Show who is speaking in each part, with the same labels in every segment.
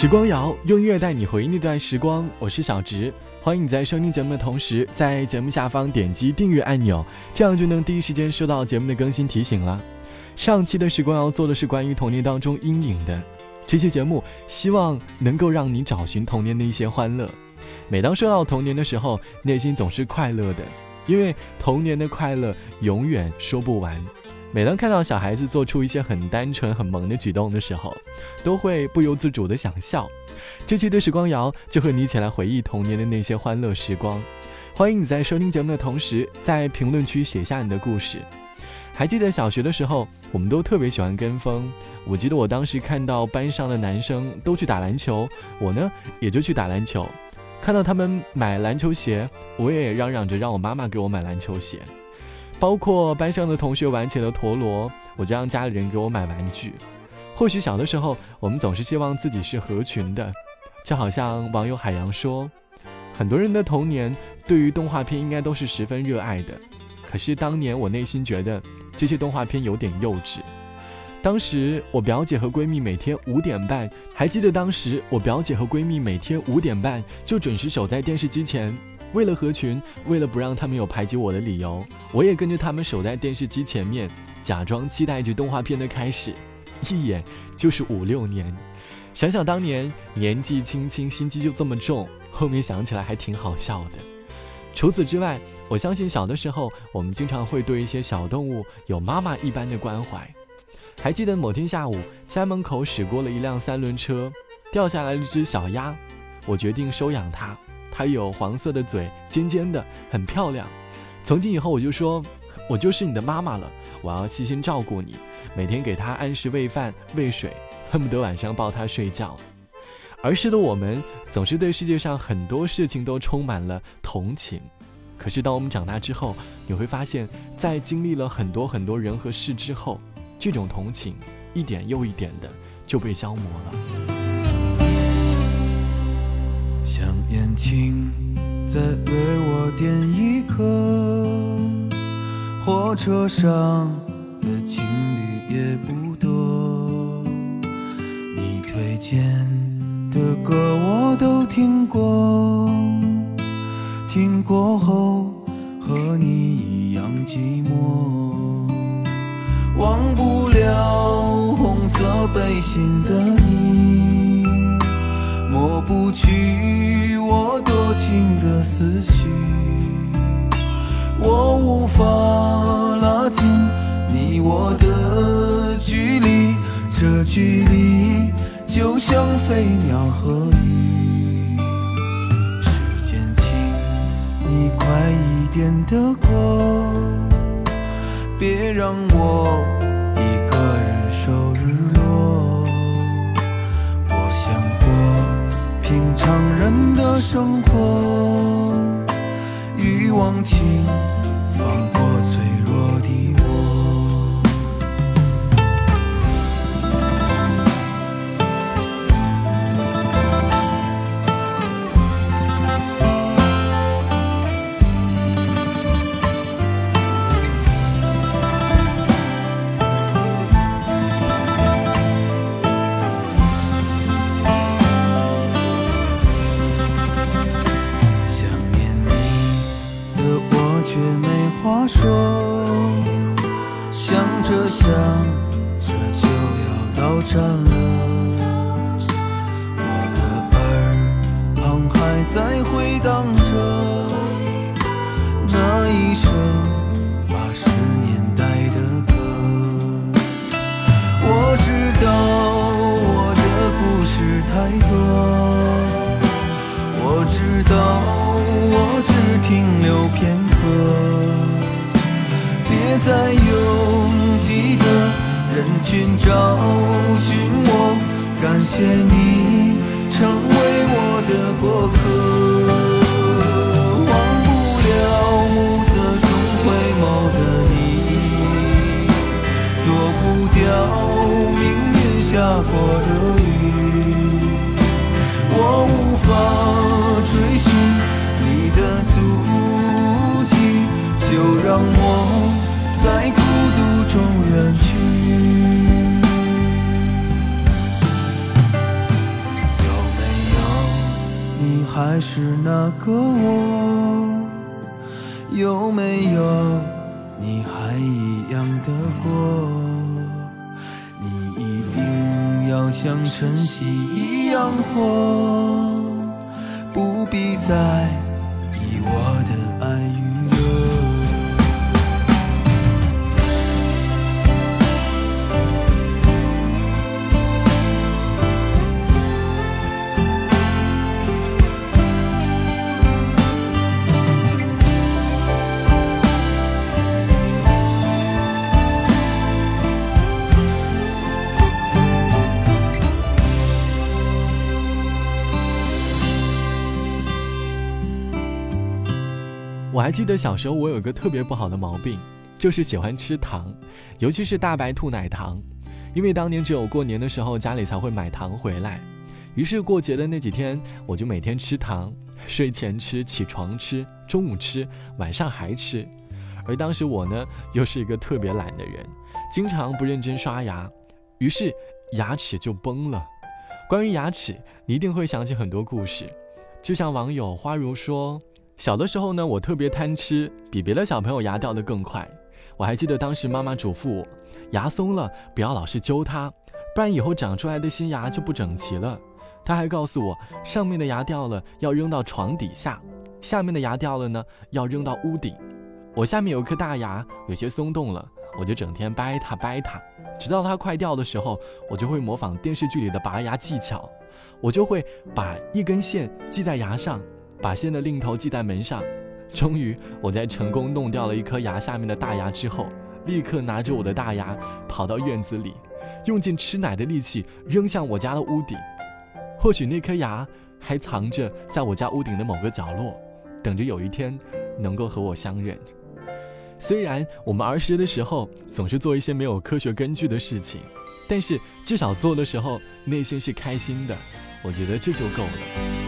Speaker 1: 时光谣用音乐带你回忆那段时光，我是小植，欢迎你在收听节目的同时，在节目下方点击订阅按钮，这样就能第一时间收到节目的更新提醒了。上期的时光谣做的是关于童年当中阴影的，这期节目希望能够让你找寻童年的一些欢乐。每当说到童年的时候，内心总是快乐的，因为童年的快乐永远说不完。每当看到小孩子做出一些很单纯、很萌的举动的时候，都会不由自主的想笑。这期的时光谣就和你一起来回忆童年的那些欢乐时光。欢迎你在收听节目的同时，在评论区写下你的故事。还记得小学的时候，我们都特别喜欢跟风。我记得我当时看到班上的男生都去打篮球，我呢也就去打篮球。看到他们买篮球鞋，我也嚷嚷着让我妈妈给我买篮球鞋。包括班上的同学玩起了陀螺，我就让家里人给我买玩具。或许小的时候，我们总是希望自己是合群的，就好像网友海洋说，很多人的童年对于动画片应该都是十分热爱的。可是当年我内心觉得这些动画片有点幼稚。当时我表姐和闺蜜每天五点半，还记得当时我表姐和闺蜜每天五点半就准时守在电视机前。为了合群，为了不让他们有排挤我的理由，我也跟着他们守在电视机前面，假装期待着动画片的开始。一眼就是五六年，想想当年年纪轻轻，心机就这么重，后面想起来还挺好笑的。除此之外，我相信小的时候，我们经常会对一些小动物有妈妈一般的关怀。还记得某天下午，家门口驶过了一辆三轮车，掉下来了一只小鸭，我决定收养它。它有黄色的嘴，尖尖的，很漂亮。从今以后，我就说，我就是你的妈妈了。我要细心照顾你，每天给它按时喂饭、喂水，恨不得晚上抱它睡觉。儿时的我们总是对世界上很多事情都充满了同情，可是当我们长大之后，你会发现，在经历了很多很多人和事之后，这种同情一点又一点的就被消磨了。
Speaker 2: 想眼睛再为我点一颗，火车上的情侣也不多。你推荐的歌我都听过，听过后和你一样寂寞。忘不了红色背心的你，不去。我多情的思绪，我无法拉近你我的距离，这距离就像飞鸟和鱼。时间，请你快一点的过，别让我常人的生活。一往情，在拥挤的人群找寻我，感谢你成为我的过客。个我？有没有你还一样的过？你一定要像晨曦一样活，不必在意我
Speaker 1: 还记得小时候，我有个特别不好的毛病，就是喜欢吃糖，尤其是大白兔奶糖。因为当年只有过年的时候家里才会买糖回来，于是过节的那几天，我就每天吃糖，睡前吃，起床吃，中午吃，晚上还吃。而当时我呢，又是一个特别懒的人，经常不认真刷牙，于是牙齿就崩了。关于牙齿，你一定会想起很多故事，就像网友花如说。小的时候呢，我特别贪吃，比别的小朋友牙掉得更快。我还记得当时妈妈嘱咐我，牙松了不要老是揪它，不然以后长出来的新牙就不整齐了。她还告诉我，上面的牙掉了要扔到床底下，下面的牙掉了呢要扔到屋顶。我下面有一颗大牙，有些松动了，我就整天掰它掰它，直到它快掉的时候，我就会模仿电视剧里的拔牙技巧，我就会把一根线系在牙上。把线的另一头系在门上，终于我在成功弄掉了一颗牙下面的大牙之后，立刻拿着我的大牙跑到院子里，用尽吃奶的力气扔向我家的屋顶。或许那颗牙还藏着在我家屋顶的某个角落，等着有一天能够和我相认。虽然我们儿时的时候总是做一些没有科学根据的事情，但是至少做的时候内心是开心的，我觉得这就够了。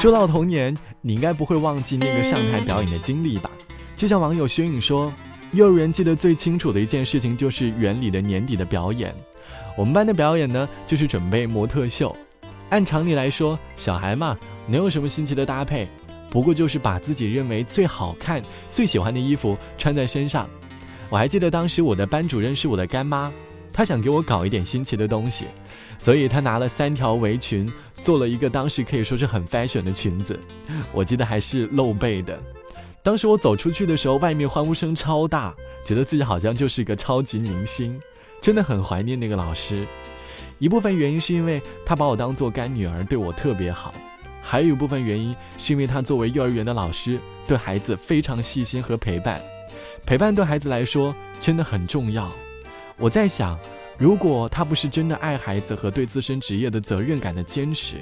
Speaker 1: 说到童年，你应该不会忘记那个上台表演的经历吧？就像网友薛颖说，幼儿园记得最清楚的一件事情就是园里的年底的表演。我们班的表演呢，就是准备模特秀。按常理来说，小孩嘛，能有什么新奇的搭配？不过就是把自己认为最好看、最喜欢的衣服穿在身上。我还记得当时我的班主任是我的干妈，她想给我搞一点新奇的东西，所以她拿了三条围裙，做了一个当时可以说是很 fashion 的裙子。我记得还是露背的。当时我走出去的时候，外面欢呼声超大，觉得自己好像就是一个超级明星，真的很怀念那个老师。一部分原因是因为他把我当做干女儿，对我特别好；还有一部分原因是因为他作为幼儿园的老师，对孩子非常细心和陪伴。陪伴对孩子来说真的很重要。我在想，如果他不是真的爱孩子和对自身职业的责任感的坚持，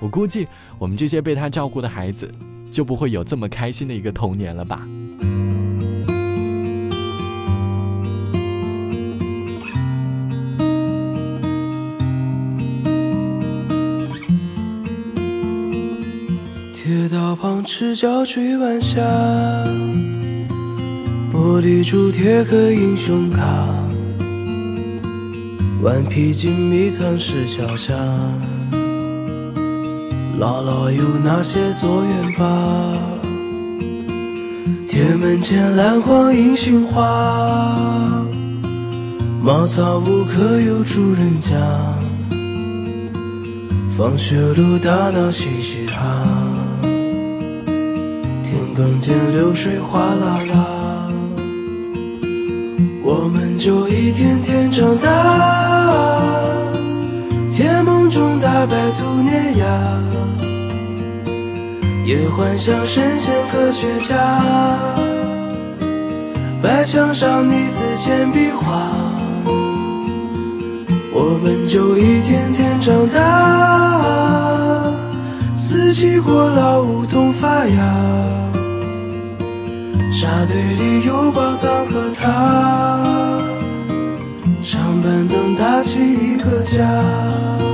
Speaker 1: 我估计我们这些被他照顾的孩子。就不会有这么开心的一个童年了吧？
Speaker 3: 铁道旁赤脚追晚霞，玻璃珠贴个英雄卡，顽皮筋迷藏石桥下。姥姥有那些作业吧？铁门前篮筐银杏花，茅草屋可有住人家？放学路打闹嘻嘻哈，田埂间流水哗啦啦，我们就一天天长大。甜梦中大白兔年牙，也幻想神仙科学家。白墙上泥字铅笔画，我们就一天天长大。四季过老，梧桐发芽，沙堆里有宝藏和他。长板凳搭起一个家。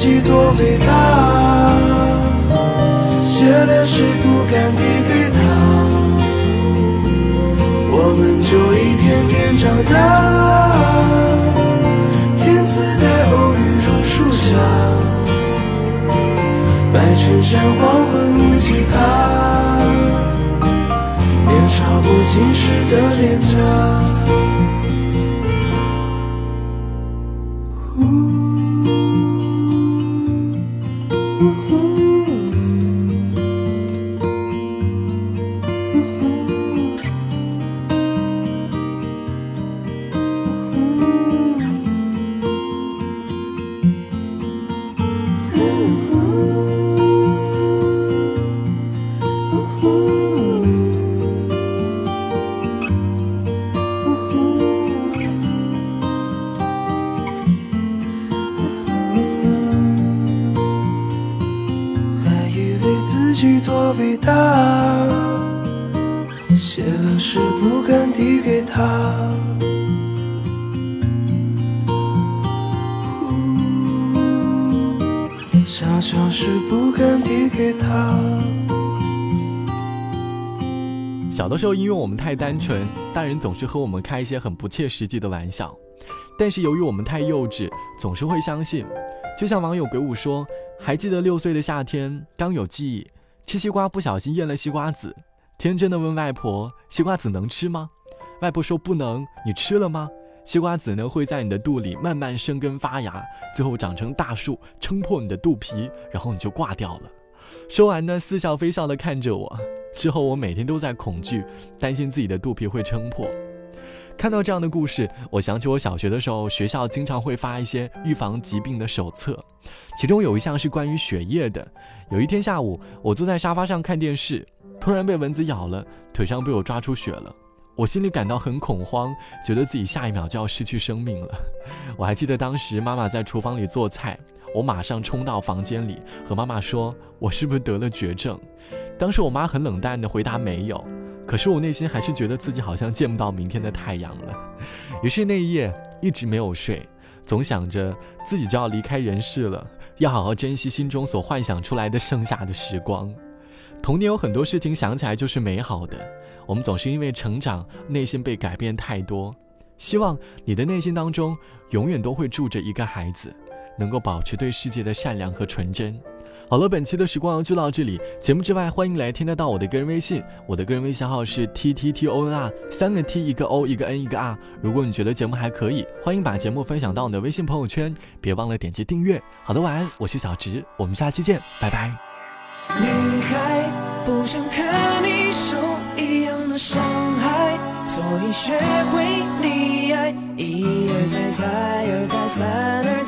Speaker 3: 己多伟大，写的诗不敢递给他。我们就一天天长大，天赐的偶遇榕树下，白衬衫黄昏木吉他，年少不经事的脸颊。
Speaker 2: 递给他。傻笑时不敢递给他。
Speaker 1: 小的时候，因为我们太单纯，大人总是和我们开一些很不切实际的玩笑。但是由于我们太幼稚，总是会相信。就像网友鬼舞说：“还记得六岁的夏天，刚有记忆，吃西瓜不小心咽了西瓜籽，天真的问外婆：西瓜籽能吃吗？外婆说不能。你吃了吗？”西瓜籽呢会在你的肚里慢慢生根发芽，最后长成大树，撑破你的肚皮，然后你就挂掉了。说完呢，似笑非笑的看着我。之后我每天都在恐惧，担心自己的肚皮会撑破。看到这样的故事，我想起我小学的时候，学校经常会发一些预防疾病的手册，其中有一项是关于血液的。有一天下午，我坐在沙发上看电视，突然被蚊子咬了，腿上被我抓出血了。我心里感到很恐慌，觉得自己下一秒就要失去生命了。我还记得当时妈妈在厨房里做菜，我马上冲到房间里和妈妈说：“我是不是得了绝症？”当时我妈很冷淡的回答：“没有。”可是我内心还是觉得自己好像见不到明天的太阳了。于是那一夜一直没有睡，总想着自己就要离开人世了，要好好珍惜心中所幻想出来的剩下的时光。童年有很多事情想起来就是美好的。我们总是因为成长，内心被改变太多。希望你的内心当中永远都会住着一个孩子，能够保持对世界的善良和纯真。好了，本期的时光就到这里。节目之外，欢迎来添加到我的个人微信，我的个人微信号是 t t t o n r，三个 t 一个 o 一个 n 一个 r。如果你觉得节目还可以，欢迎把节目分享到你的微信朋友圈，别忘了点击订阅。好的，晚安，我是小直，我们下期见，拜拜。女孩不想看你受一样的。伤害，所以学会溺爱，一而再，再而再，三而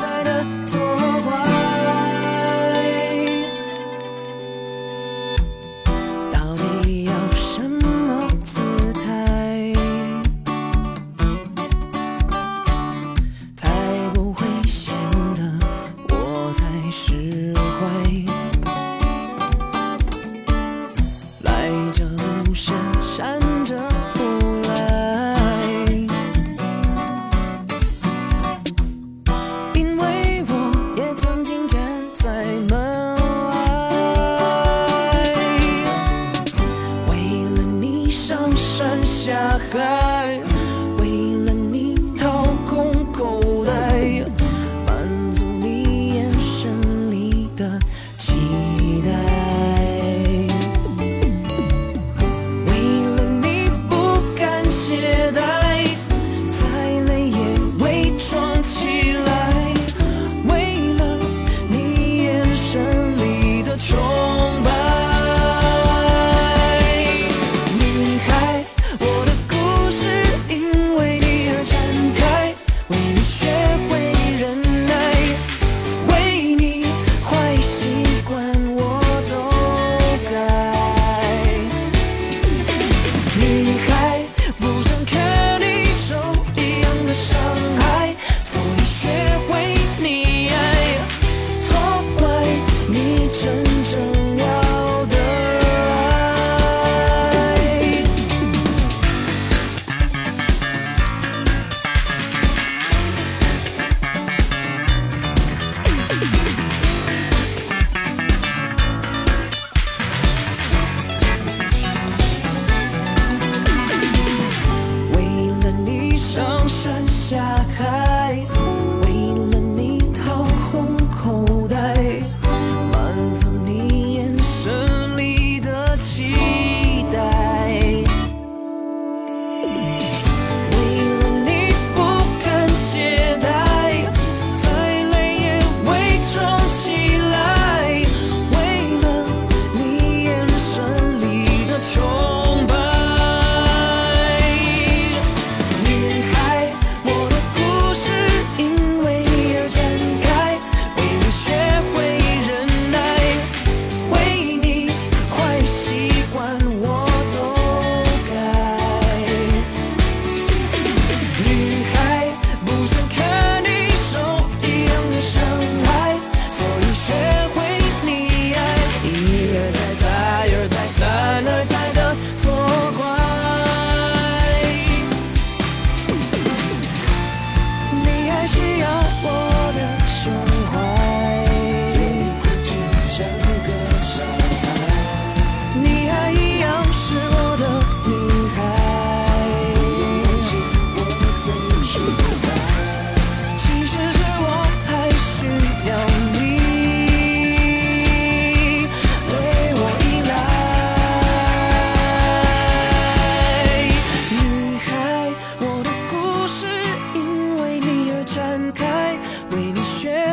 Speaker 4: 展开为你学